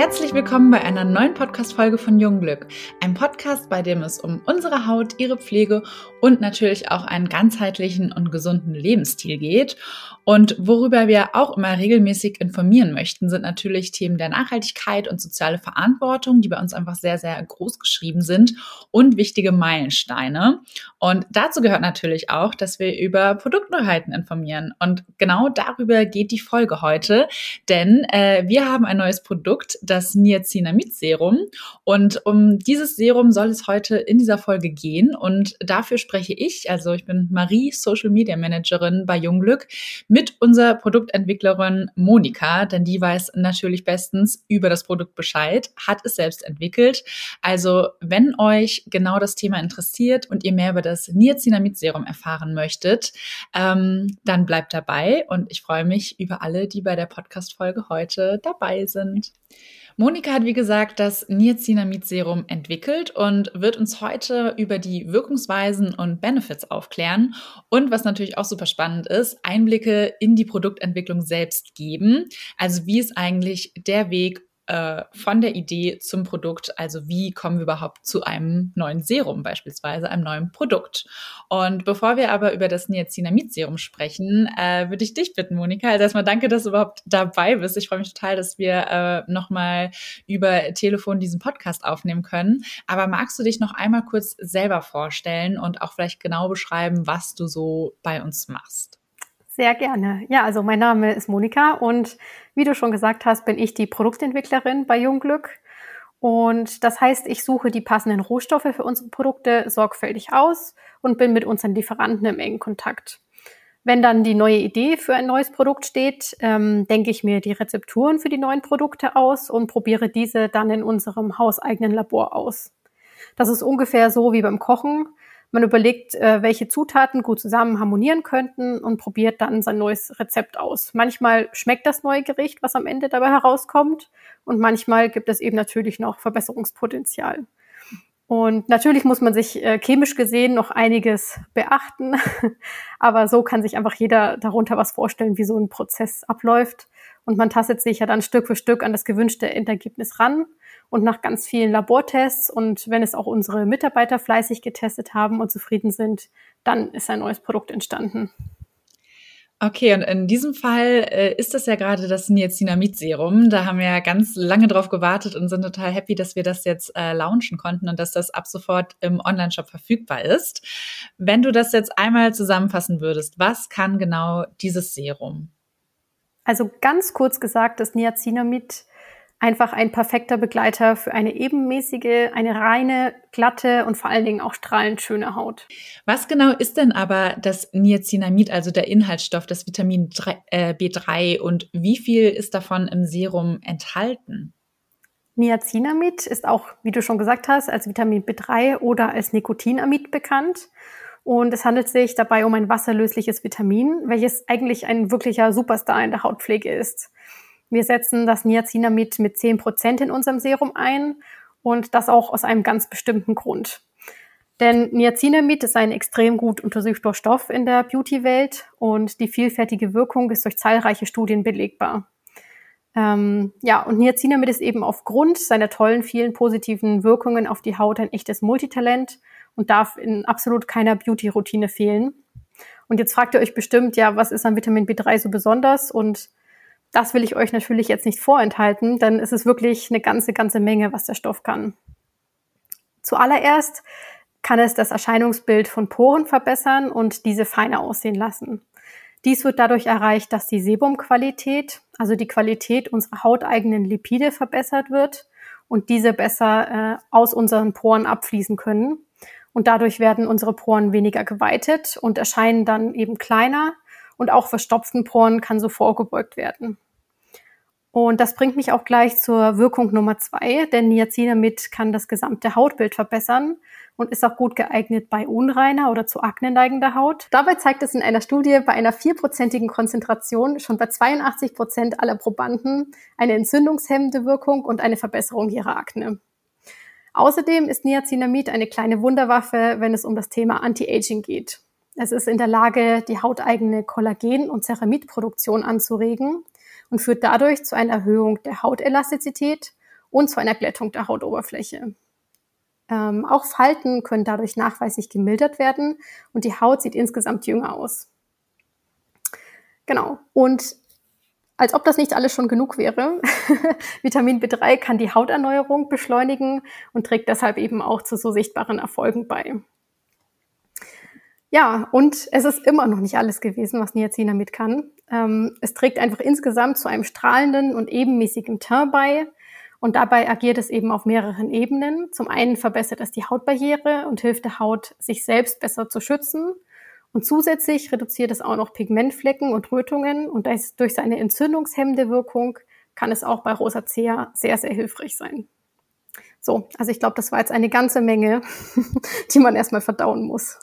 Herzlich willkommen bei einer neuen Podcast-Folge von Jungglück. Ein Podcast, bei dem es um unsere Haut, ihre Pflege und natürlich auch einen ganzheitlichen und gesunden Lebensstil geht. Und worüber wir auch immer regelmäßig informieren möchten, sind natürlich Themen der Nachhaltigkeit und soziale Verantwortung, die bei uns einfach sehr, sehr groß geschrieben sind und wichtige Meilensteine. Und dazu gehört natürlich auch, dass wir über Produktneuheiten informieren. Und genau darüber geht die Folge heute, denn äh, wir haben ein neues Produkt, das Niacinamid-Serum. Und um dieses Serum soll es heute in dieser Folge gehen. Und dafür spreche ich, also ich bin Marie, Social Media Managerin bei Jungglück, mit unserer Produktentwicklerin Monika, denn die weiß natürlich bestens über das Produkt Bescheid, hat es selbst entwickelt. Also wenn euch genau das Thema interessiert und ihr mehr über das Niacinamid-Serum erfahren möchtet, ähm, dann bleibt dabei und ich freue mich über alle, die bei der Podcast-Folge heute dabei sind. Monika hat, wie gesagt, das Niacinamid-Serum entwickelt und wird uns heute über die Wirkungsweisen und Benefits aufklären und, was natürlich auch super spannend ist, Einblicke in die Produktentwicklung selbst geben. Also wie ist eigentlich der Weg äh, von der Idee zum Produkt. Also wie kommen wir überhaupt zu einem neuen Serum beispielsweise, einem neuen Produkt. Und bevor wir aber über das Niacinamid-Serum sprechen, äh, würde ich dich bitten, Monika. Also erstmal danke, dass du überhaupt dabei bist. Ich freue mich total, dass wir äh, nochmal über Telefon diesen Podcast aufnehmen können. Aber magst du dich noch einmal kurz selber vorstellen und auch vielleicht genau beschreiben, was du so bei uns machst? Sehr gerne. Ja, also mein Name ist Monika und wie du schon gesagt hast, bin ich die Produktentwicklerin bei Jungglück. Und das heißt, ich suche die passenden Rohstoffe für unsere Produkte sorgfältig aus und bin mit unseren Lieferanten im engen Kontakt. Wenn dann die neue Idee für ein neues Produkt steht, ähm, denke ich mir die Rezepturen für die neuen Produkte aus und probiere diese dann in unserem hauseigenen Labor aus. Das ist ungefähr so wie beim Kochen. Man überlegt, äh, welche Zutaten gut zusammen harmonieren könnten und probiert dann sein neues Rezept aus. Manchmal schmeckt das neue Gericht, was am Ende dabei herauskommt, und manchmal gibt es eben natürlich noch Verbesserungspotenzial. Und natürlich muss man sich äh, chemisch gesehen noch einiges beachten, aber so kann sich einfach jeder darunter was vorstellen, wie so ein Prozess abläuft. Und man tastet sich ja dann Stück für Stück an das gewünschte Endergebnis ran und nach ganz vielen Labortests und wenn es auch unsere Mitarbeiter fleißig getestet haben und zufrieden sind, dann ist ein neues Produkt entstanden. Okay, und in diesem Fall äh, ist das ja gerade das Niacinamid-Serum. Da haben wir ja ganz lange drauf gewartet und sind total happy, dass wir das jetzt äh, launchen konnten und dass das ab sofort im Online-Shop verfügbar ist. Wenn du das jetzt einmal zusammenfassen würdest, was kann genau dieses Serum? Also ganz kurz gesagt, das Niacinamid einfach ein perfekter Begleiter für eine ebenmäßige, eine reine, glatte und vor allen Dingen auch strahlend schöne Haut. Was genau ist denn aber das Niacinamid, also der Inhaltsstoff, das Vitamin äh, B3 und wie viel ist davon im Serum enthalten? Niacinamid ist auch, wie du schon gesagt hast, als Vitamin B3 oder als Nikotinamid bekannt. Und es handelt sich dabei um ein wasserlösliches Vitamin, welches eigentlich ein wirklicher Superstar in der Hautpflege ist. Wir setzen das Niacinamid mit 10% in unserem Serum ein und das auch aus einem ganz bestimmten Grund. Denn Niacinamid ist ein extrem gut untersuchter Stoff in der Beauty-Welt und die vielfältige Wirkung ist durch zahlreiche Studien belegbar. Ähm, ja, und Niacinamid ist eben aufgrund seiner tollen, vielen positiven Wirkungen auf die Haut ein echtes Multitalent und darf in absolut keiner Beauty-Routine fehlen. Und jetzt fragt ihr euch bestimmt, ja, was ist an Vitamin B3 so besonders? Und das will ich euch natürlich jetzt nicht vorenthalten, denn es ist wirklich eine ganze, ganze Menge, was der Stoff kann. Zuallererst kann es das Erscheinungsbild von Poren verbessern und diese feiner aussehen lassen. Dies wird dadurch erreicht, dass die Sebumqualität, also die Qualität unserer hauteigenen Lipide verbessert wird und diese besser äh, aus unseren Poren abfließen können. Und dadurch werden unsere Poren weniger geweitet und erscheinen dann eben kleiner und auch verstopften Poren kann so vorgebeugt werden. Und das bringt mich auch gleich zur Wirkung Nummer zwei, denn Niacinamid kann das gesamte Hautbild verbessern und ist auch gut geeignet bei unreiner oder zu Akne neigender Haut. Dabei zeigt es in einer Studie bei einer vierprozentigen Konzentration schon bei 82 Prozent aller Probanden eine entzündungshemmende Wirkung und eine Verbesserung ihrer Akne. Außerdem ist Niacinamid eine kleine Wunderwaffe, wenn es um das Thema Anti-Aging geht. Es ist in der Lage, die hauteigene Kollagen- und Ceramidproduktion anzuregen und führt dadurch zu einer Erhöhung der Hautelastizität und zu einer Glättung der Hautoberfläche. Ähm, auch Falten können dadurch nachweislich gemildert werden und die Haut sieht insgesamt jünger aus. Genau. Und als ob das nicht alles schon genug wäre, Vitamin B3 kann die Hauterneuerung beschleunigen und trägt deshalb eben auch zu so sichtbaren Erfolgen bei. Ja, und es ist immer noch nicht alles gewesen, was Niacinamid kann. Ähm, es trägt einfach insgesamt zu einem strahlenden und ebenmäßigen Teint bei. Und dabei agiert es eben auf mehreren Ebenen. Zum einen verbessert es die Hautbarriere und hilft der Haut, sich selbst besser zu schützen. Und zusätzlich reduziert es auch noch Pigmentflecken und Rötungen. Und durch seine entzündungshemmende Wirkung kann es auch bei Rosacea sehr, sehr hilfreich sein. So, also ich glaube, das war jetzt eine ganze Menge, die man erstmal verdauen muss.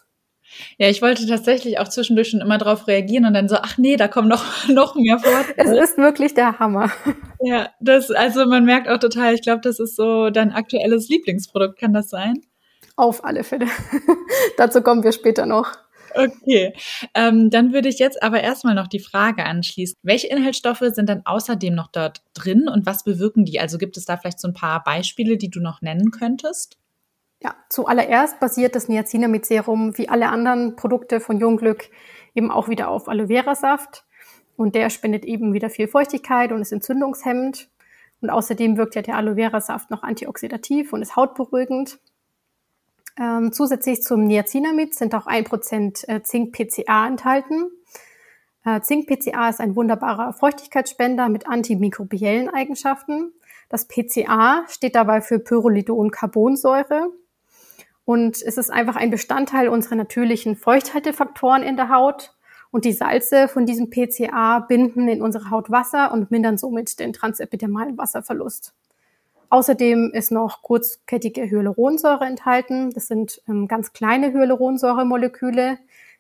Ja, ich wollte tatsächlich auch zwischendurch schon immer drauf reagieren und dann so, ach nee, da kommen noch, noch mehr vor. Es ist wirklich der Hammer. Ja, das, also man merkt auch total, ich glaube, das ist so dein aktuelles Lieblingsprodukt, kann das sein? Auf alle Fälle. Dazu kommen wir später noch. Okay, ähm, dann würde ich jetzt aber erstmal noch die Frage anschließen. Welche Inhaltsstoffe sind dann außerdem noch dort drin und was bewirken die? Also gibt es da vielleicht so ein paar Beispiele, die du noch nennen könntest? Ja, zuallererst basiert das Niacinamid-Serum wie alle anderen Produkte von Jungglück eben auch wieder auf Aloe Vera Saft. Und der spendet eben wieder viel Feuchtigkeit und ist entzündungshemmend. Und außerdem wirkt ja der Aloe Vera Saft noch antioxidativ und ist hautberuhigend. Ähm, zusätzlich zum Niacinamid sind auch ein Prozent äh, Zink-PCA enthalten. Äh, Zink-PCA ist ein wunderbarer Feuchtigkeitsspender mit antimikrobiellen Eigenschaften. Das PCA steht dabei für Pyrrolidon-Carbonsäure und es ist einfach ein Bestandteil unserer natürlichen Feuchthaltefaktoren in der Haut. Und die Salze von diesem PCA binden in unsere Haut Wasser und mindern somit den transepidermalen Wasserverlust. Außerdem ist noch kurzkettige Hyaluronsäure enthalten. Das sind ähm, ganz kleine Hyaluronsäuremoleküle,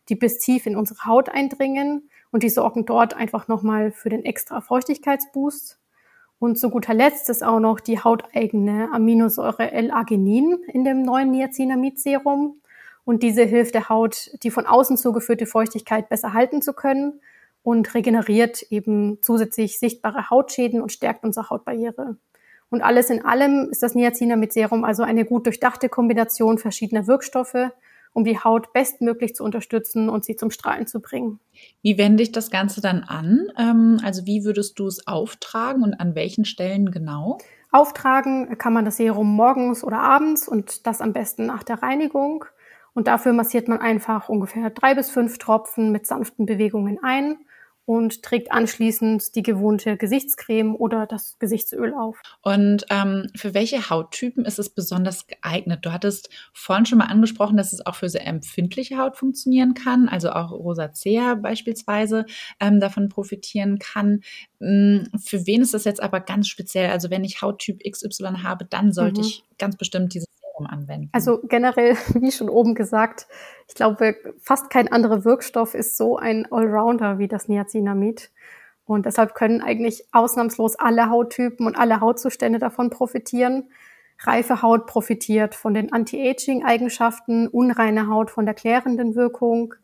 die bis tief in unsere Haut eindringen und die sorgen dort einfach nochmal für den extra Feuchtigkeitsboost. Und zu guter Letzt ist auch noch die hauteigene Aminosäure L-Arginin in dem neuen Niacinamid-Serum. Und diese hilft der Haut, die von außen zugeführte Feuchtigkeit besser halten zu können und regeneriert eben zusätzlich sichtbare Hautschäden und stärkt unsere Hautbarriere. Und alles in allem ist das Niacinamid-Serum also eine gut durchdachte Kombination verschiedener Wirkstoffe, um die Haut bestmöglich zu unterstützen und sie zum Strahlen zu bringen. Wie wende ich das Ganze dann an? Ähm, also wie würdest du es auftragen und an welchen Stellen genau? Auftragen kann man das Serum morgens oder abends und das am besten nach der Reinigung. Und dafür massiert man einfach ungefähr drei bis fünf Tropfen mit sanften Bewegungen ein und trägt anschließend die gewohnte Gesichtscreme oder das Gesichtsöl auf. Und ähm, für welche Hauttypen ist es besonders geeignet? Du hattest vorhin schon mal angesprochen, dass es auch für sehr empfindliche Haut funktionieren kann, also auch Rosacea beispielsweise ähm, davon profitieren kann. Hm, für wen ist das jetzt aber ganz speziell? Also wenn ich Hauttyp XY habe, dann sollte mhm. ich ganz bestimmt dieses Serum anwenden. Also generell, wie schon oben gesagt, ich glaube, fast kein anderer Wirkstoff ist so ein Allrounder wie das Niacinamid. Und deshalb können eigentlich ausnahmslos alle Hauttypen und alle Hautzustände davon profitieren. Reife Haut profitiert von den Anti-Aging-Eigenschaften, unreine Haut von der klärenden Wirkung,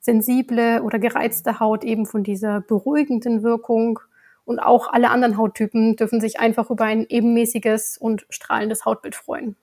sensible oder gereizte Haut eben von dieser beruhigenden Wirkung. Und auch alle anderen Hauttypen dürfen sich einfach über ein ebenmäßiges und strahlendes Hautbild freuen.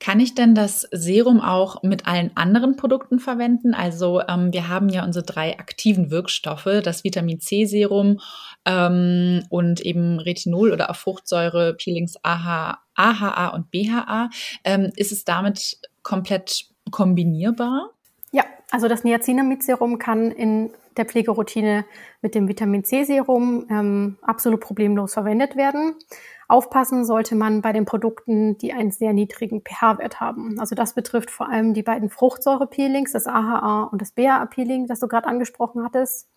Kann ich denn das Serum auch mit allen anderen Produkten verwenden? Also ähm, wir haben ja unsere drei aktiven Wirkstoffe, das Vitamin C Serum ähm, und eben Retinol oder auch Fruchtsäure, Peelings AHA, AHA und BHA. Ähm, ist es damit komplett kombinierbar? Ja, also das Niacinamid-Serum kann in der Pflegeroutine mit dem Vitamin C-Serum ähm, absolut problemlos verwendet werden. Aufpassen sollte man bei den Produkten, die einen sehr niedrigen pH-Wert haben. Also das betrifft vor allem die beiden Fruchtsäure-Peelings, das AHA und das BHA-Peeling, das du gerade angesprochen hattest.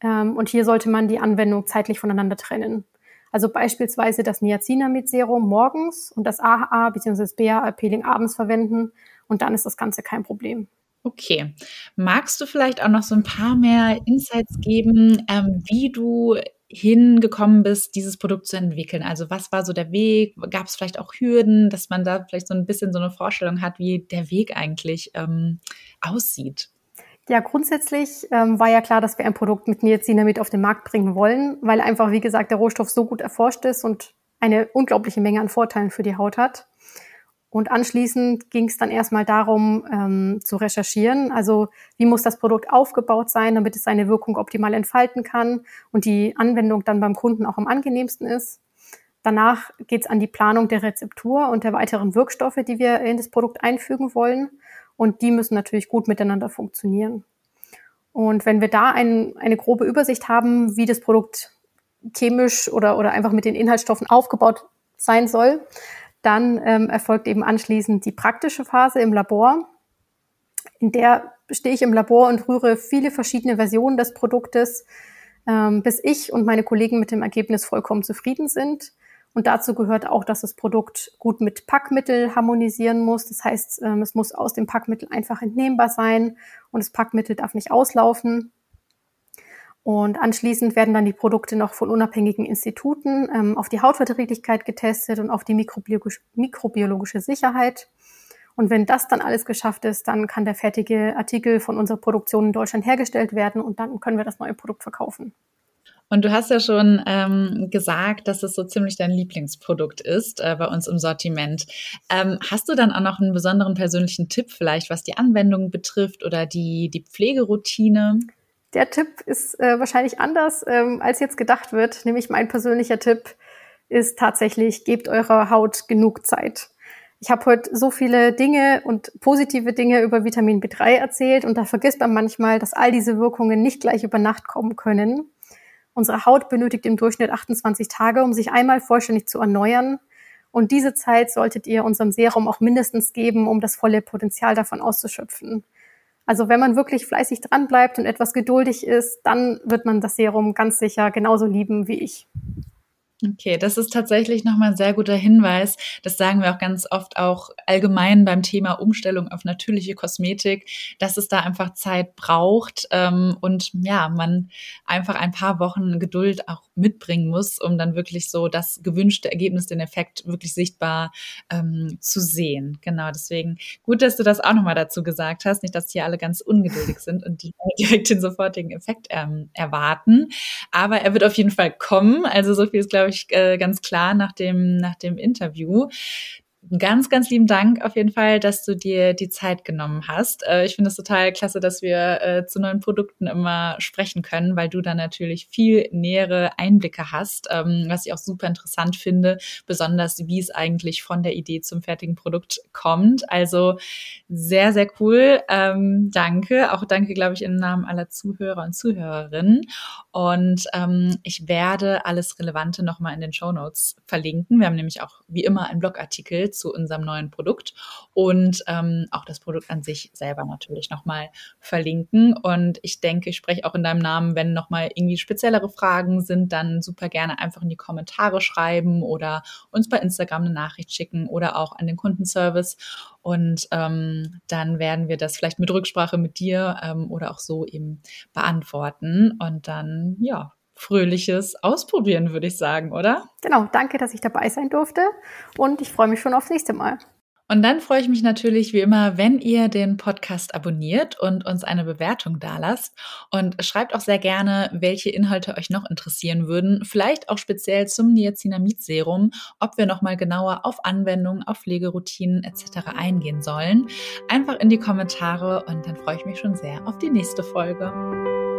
Ähm, und hier sollte man die Anwendung zeitlich voneinander trennen. Also beispielsweise das Niacinamid-Serum morgens und das AHA bzw. das BHA-Peeling abends verwenden und dann ist das Ganze kein Problem. Okay. Magst du vielleicht auch noch so ein paar mehr Insights geben, ähm, wie du hingekommen bist, dieses Produkt zu entwickeln? Also was war so der Weg? Gab es vielleicht auch Hürden, dass man da vielleicht so ein bisschen so eine Vorstellung hat, wie der Weg eigentlich ähm, aussieht? Ja, grundsätzlich ähm, war ja klar, dass wir ein Produkt mit Niacinamid auf den Markt bringen wollen, weil einfach, wie gesagt, der Rohstoff so gut erforscht ist und eine unglaubliche Menge an Vorteilen für die Haut hat. Und anschließend ging es dann erstmal darum, ähm, zu recherchieren. Also wie muss das Produkt aufgebaut sein, damit es seine Wirkung optimal entfalten kann und die Anwendung dann beim Kunden auch am angenehmsten ist. Danach geht es an die Planung der Rezeptur und der weiteren Wirkstoffe, die wir in das Produkt einfügen wollen. Und die müssen natürlich gut miteinander funktionieren. Und wenn wir da ein, eine grobe Übersicht haben, wie das Produkt chemisch oder, oder einfach mit den Inhaltsstoffen aufgebaut sein soll, dann ähm, erfolgt eben anschließend die praktische Phase im Labor. In der stehe ich im Labor und rühre viele verschiedene Versionen des Produktes, ähm, bis ich und meine Kollegen mit dem Ergebnis vollkommen zufrieden sind. Und dazu gehört auch, dass das Produkt gut mit Packmittel harmonisieren muss. Das heißt, ähm, es muss aus dem Packmittel einfach entnehmbar sein und das Packmittel darf nicht auslaufen. Und anschließend werden dann die Produkte noch von unabhängigen Instituten ähm, auf die Hautverträglichkeit getestet und auf die mikrobiologische, mikrobiologische Sicherheit. Und wenn das dann alles geschafft ist, dann kann der fertige Artikel von unserer Produktion in Deutschland hergestellt werden und dann können wir das neue Produkt verkaufen. Und du hast ja schon ähm, gesagt, dass es so ziemlich dein Lieblingsprodukt ist äh, bei uns im Sortiment. Ähm, hast du dann auch noch einen besonderen persönlichen Tipp vielleicht, was die Anwendung betrifft oder die, die Pflegeroutine? Der Tipp ist äh, wahrscheinlich anders, ähm, als jetzt gedacht wird. Nämlich mein persönlicher Tipp ist tatsächlich, gebt eurer Haut genug Zeit. Ich habe heute so viele Dinge und positive Dinge über Vitamin B3 erzählt und da vergisst man manchmal, dass all diese Wirkungen nicht gleich über Nacht kommen können. Unsere Haut benötigt im Durchschnitt 28 Tage, um sich einmal vollständig zu erneuern. Und diese Zeit solltet ihr unserem Serum auch mindestens geben, um das volle Potenzial davon auszuschöpfen. Also wenn man wirklich fleißig dranbleibt und etwas geduldig ist, dann wird man das Serum ganz sicher genauso lieben wie ich. Okay, das ist tatsächlich nochmal ein sehr guter Hinweis. Das sagen wir auch ganz oft auch allgemein beim Thema Umstellung auf natürliche Kosmetik, dass es da einfach Zeit braucht ähm, und ja, man einfach ein paar Wochen Geduld auch mitbringen muss, um dann wirklich so das gewünschte Ergebnis, den Effekt wirklich sichtbar ähm, zu sehen. Genau, deswegen gut, dass du das auch nochmal dazu gesagt hast. Nicht, dass hier alle ganz ungeduldig sind und die direkt den sofortigen Effekt ähm, erwarten. Aber er wird auf jeden Fall kommen. Also so viel ist, glaube ich, äh, ganz klar nach dem, nach dem Interview ganz, ganz lieben Dank auf jeden Fall, dass du dir die Zeit genommen hast. Äh, ich finde es total klasse, dass wir äh, zu neuen Produkten immer sprechen können, weil du da natürlich viel nähere Einblicke hast, ähm, was ich auch super interessant finde, besonders wie es eigentlich von der Idee zum fertigen Produkt kommt. Also sehr, sehr cool. Ähm, danke. Auch danke, glaube ich, im Namen aller Zuhörer und Zuhörerinnen. Und ähm, ich werde alles Relevante nochmal in den Show Notes verlinken. Wir haben nämlich auch wie immer einen Blogartikel zu unserem neuen Produkt und ähm, auch das Produkt an sich selber natürlich nochmal verlinken. Und ich denke, ich spreche auch in deinem Namen, wenn nochmal irgendwie speziellere Fragen sind, dann super gerne einfach in die Kommentare schreiben oder uns bei Instagram eine Nachricht schicken oder auch an den Kundenservice. Und ähm, dann werden wir das vielleicht mit Rücksprache mit dir ähm, oder auch so eben beantworten. Und dann, ja, fröhliches Ausprobieren, würde ich sagen, oder? Genau, danke, dass ich dabei sein durfte und ich freue mich schon aufs nächste Mal. Und dann freue ich mich natürlich wie immer, wenn ihr den Podcast abonniert und uns eine Bewertung dalasst. Und schreibt auch sehr gerne, welche Inhalte euch noch interessieren würden. Vielleicht auch speziell zum Niacinamid-Serum, ob wir nochmal genauer auf Anwendungen, auf Pflegeroutinen etc. eingehen sollen. Einfach in die Kommentare und dann freue ich mich schon sehr auf die nächste Folge.